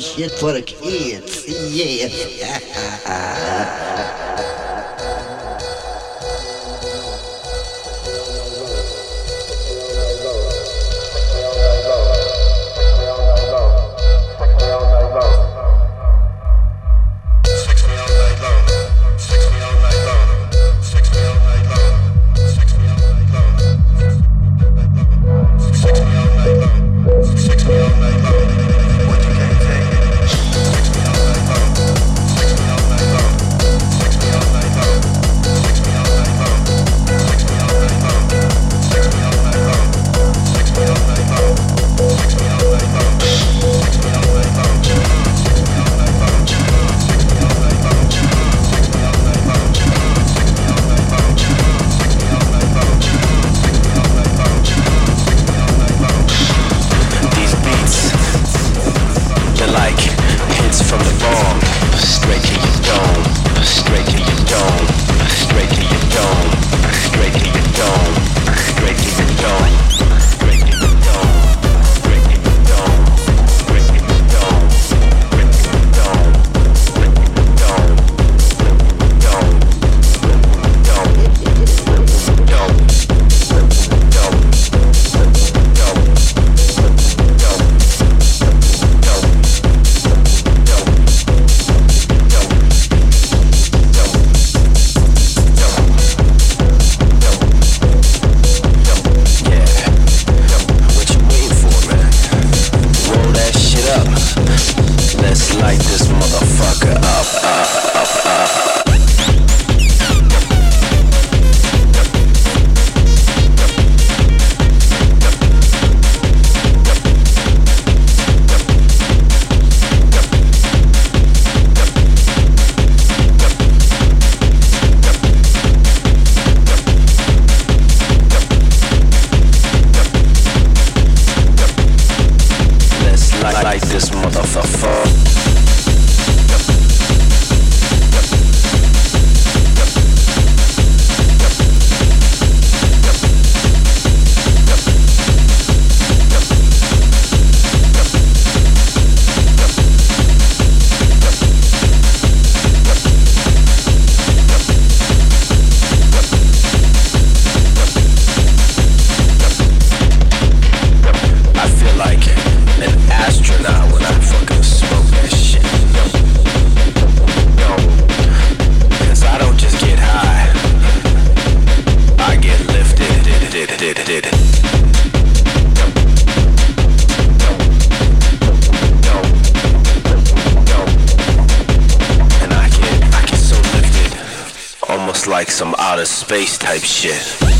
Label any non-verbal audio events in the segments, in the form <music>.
Shit for the kids. Yeah. <laughs> some outer space type shit.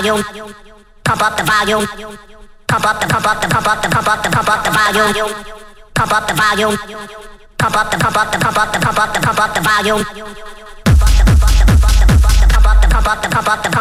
Volume. Pump up the volume. Pump up the pump up the pump up the pump up the pump up the volume. Pump up the volume. Pump up the pump up the pump up the pump up the pump up the volume. Pump up the pump up the pump up the pump up the pump up the pump up the pump up the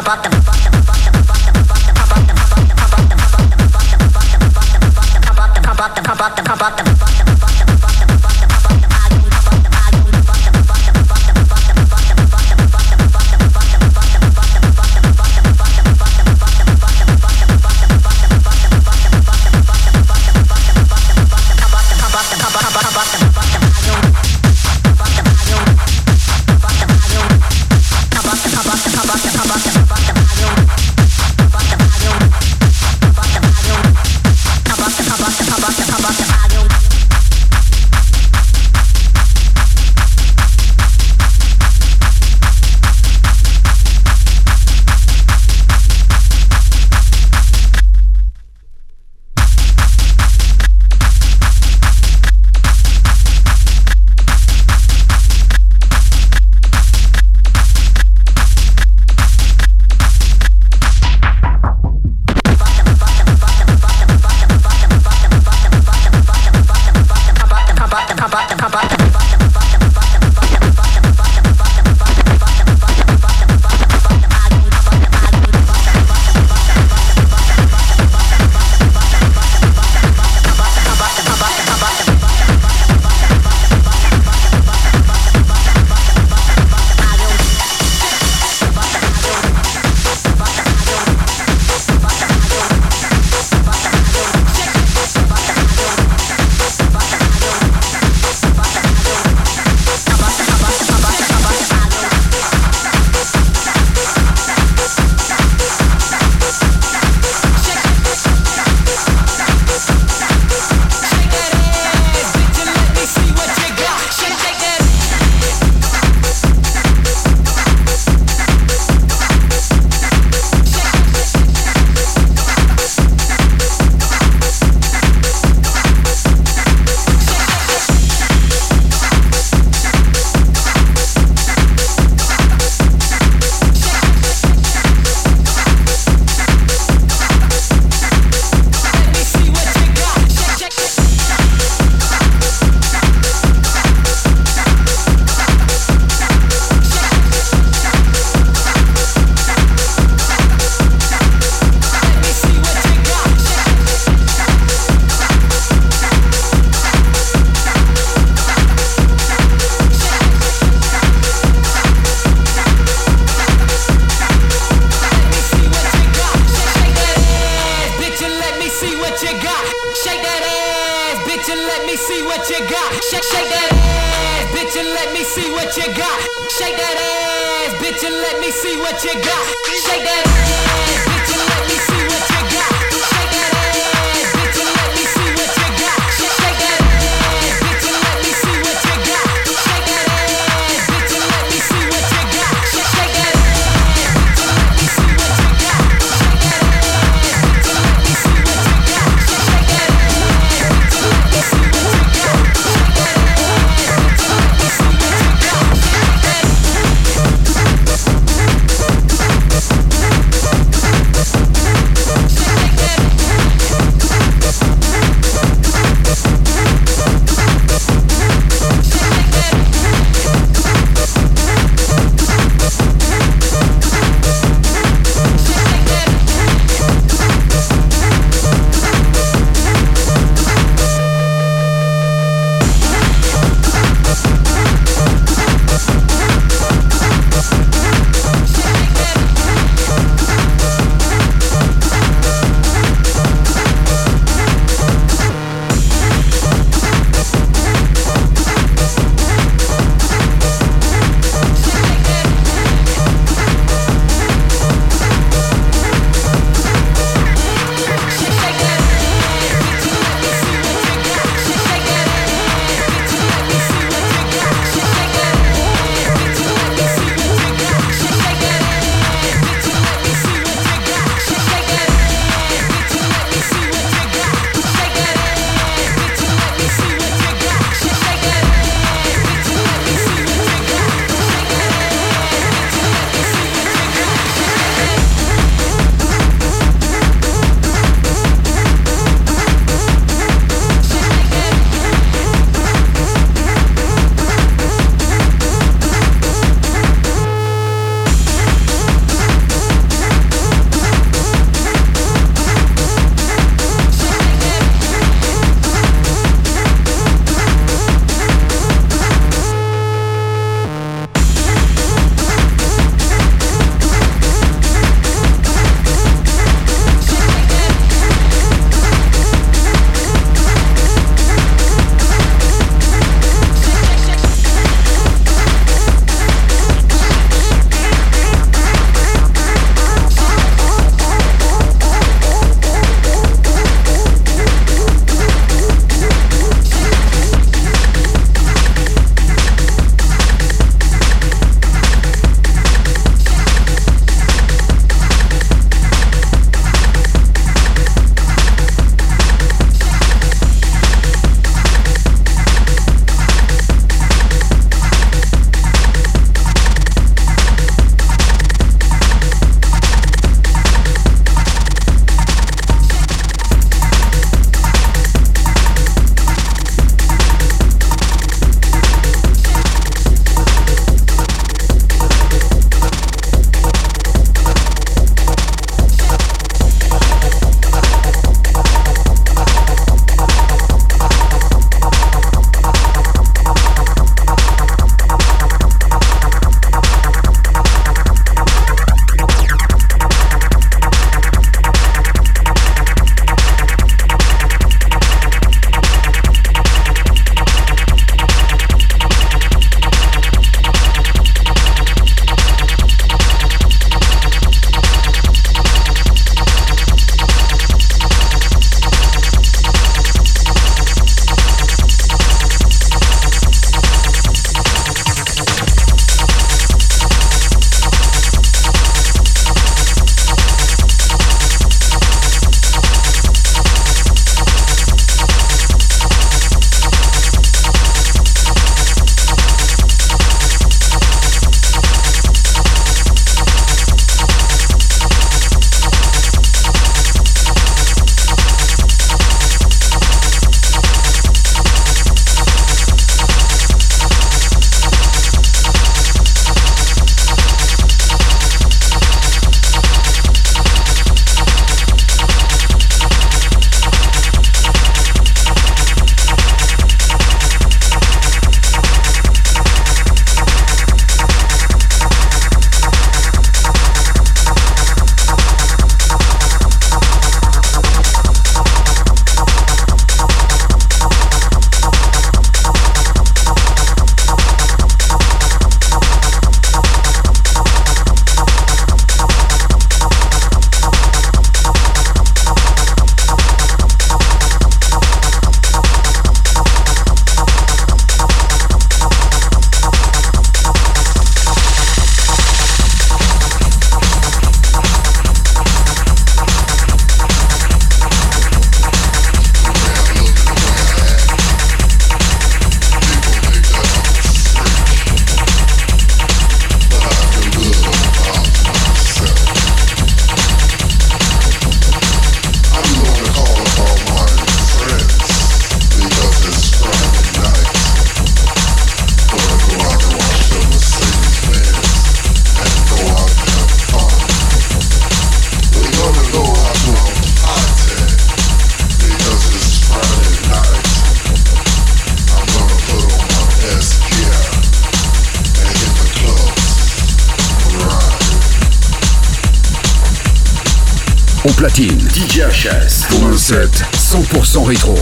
platine, DJ HS pour un set 100% rétro.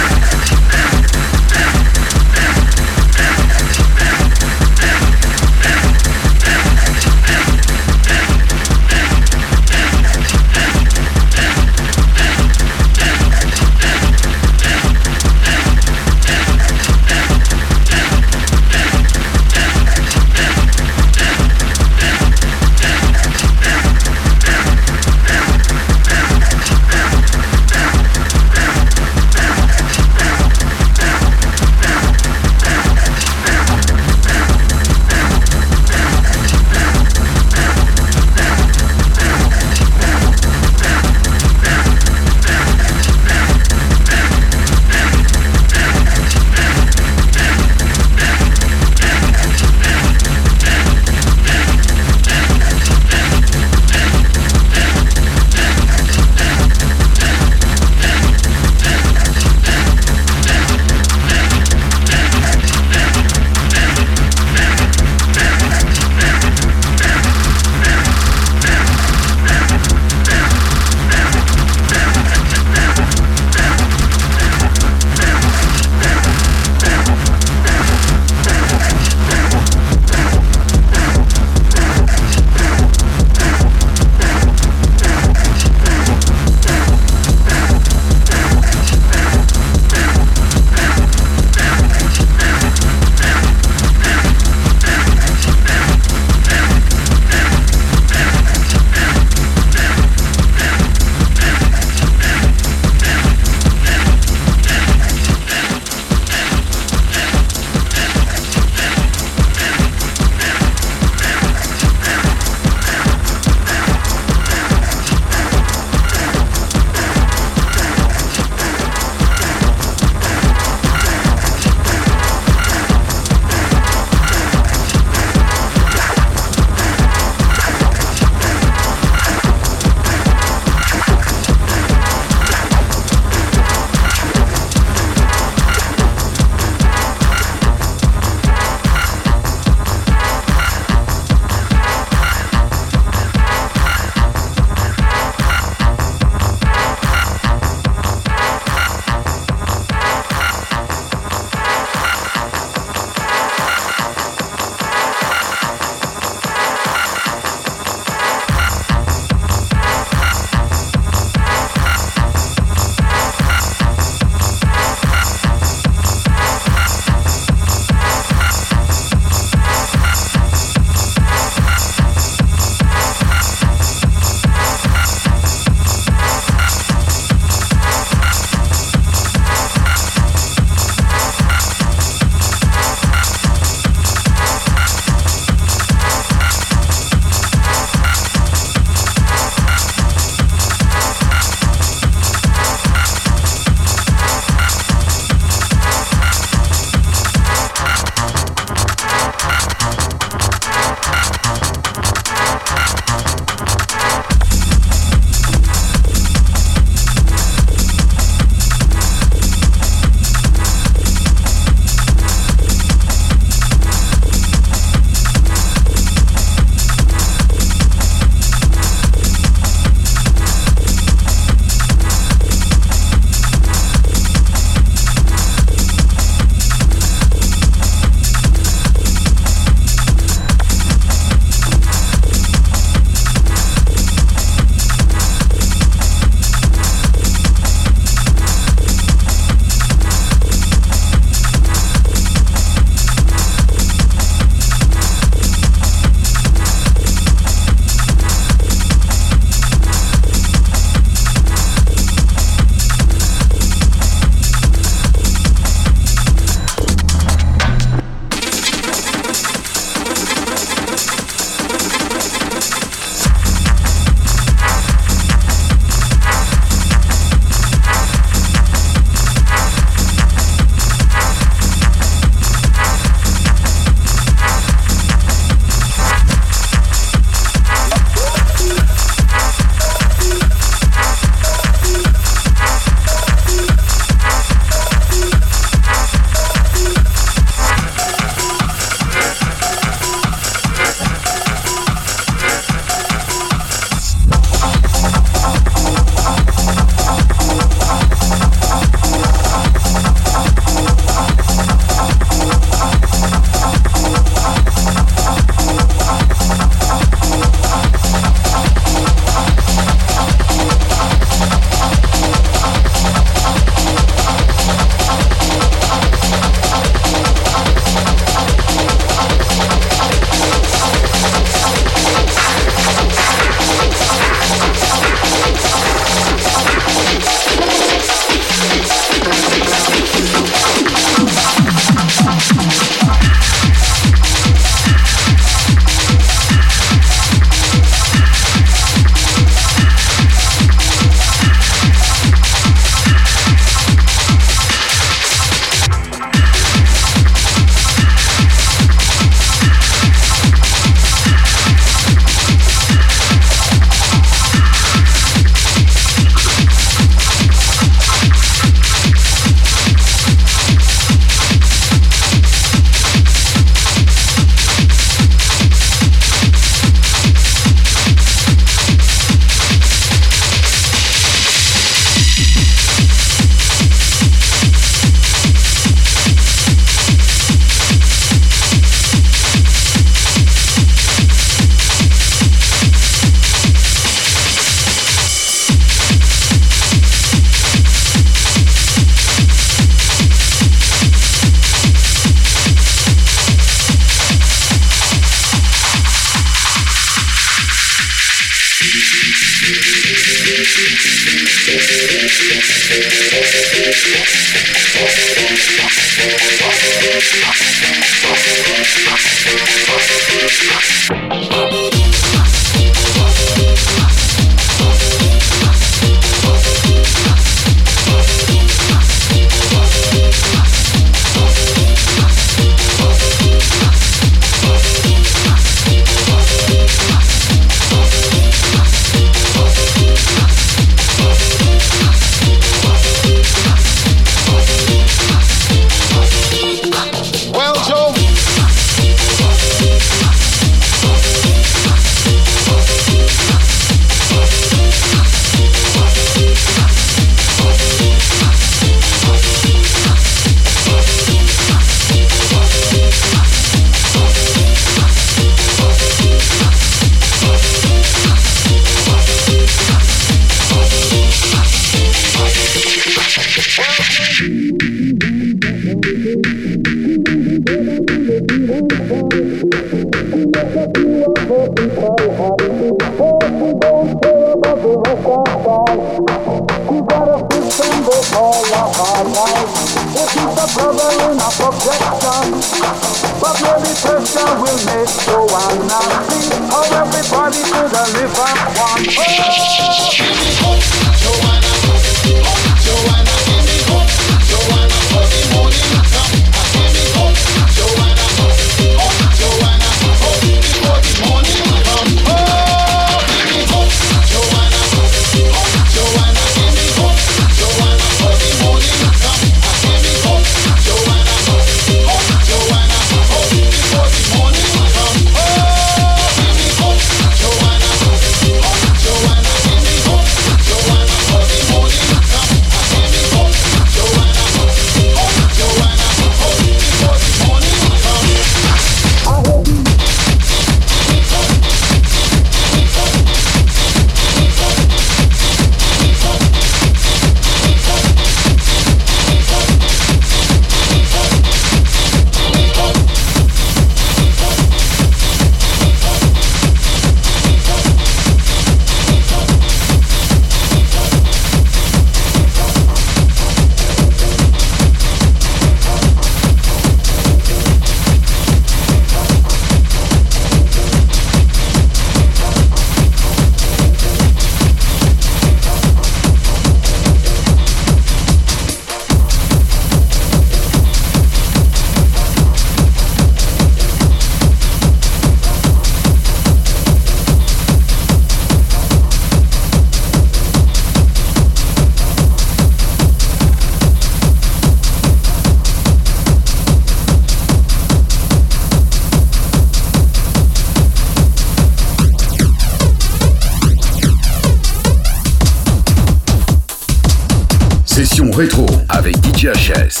Just Jazz.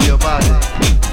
your body.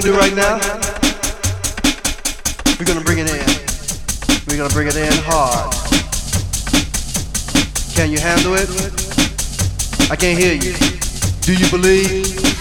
gonna do right now? We're gonna bring it in. We're gonna bring it in hard. Can you handle it? I can't hear you. Do you believe?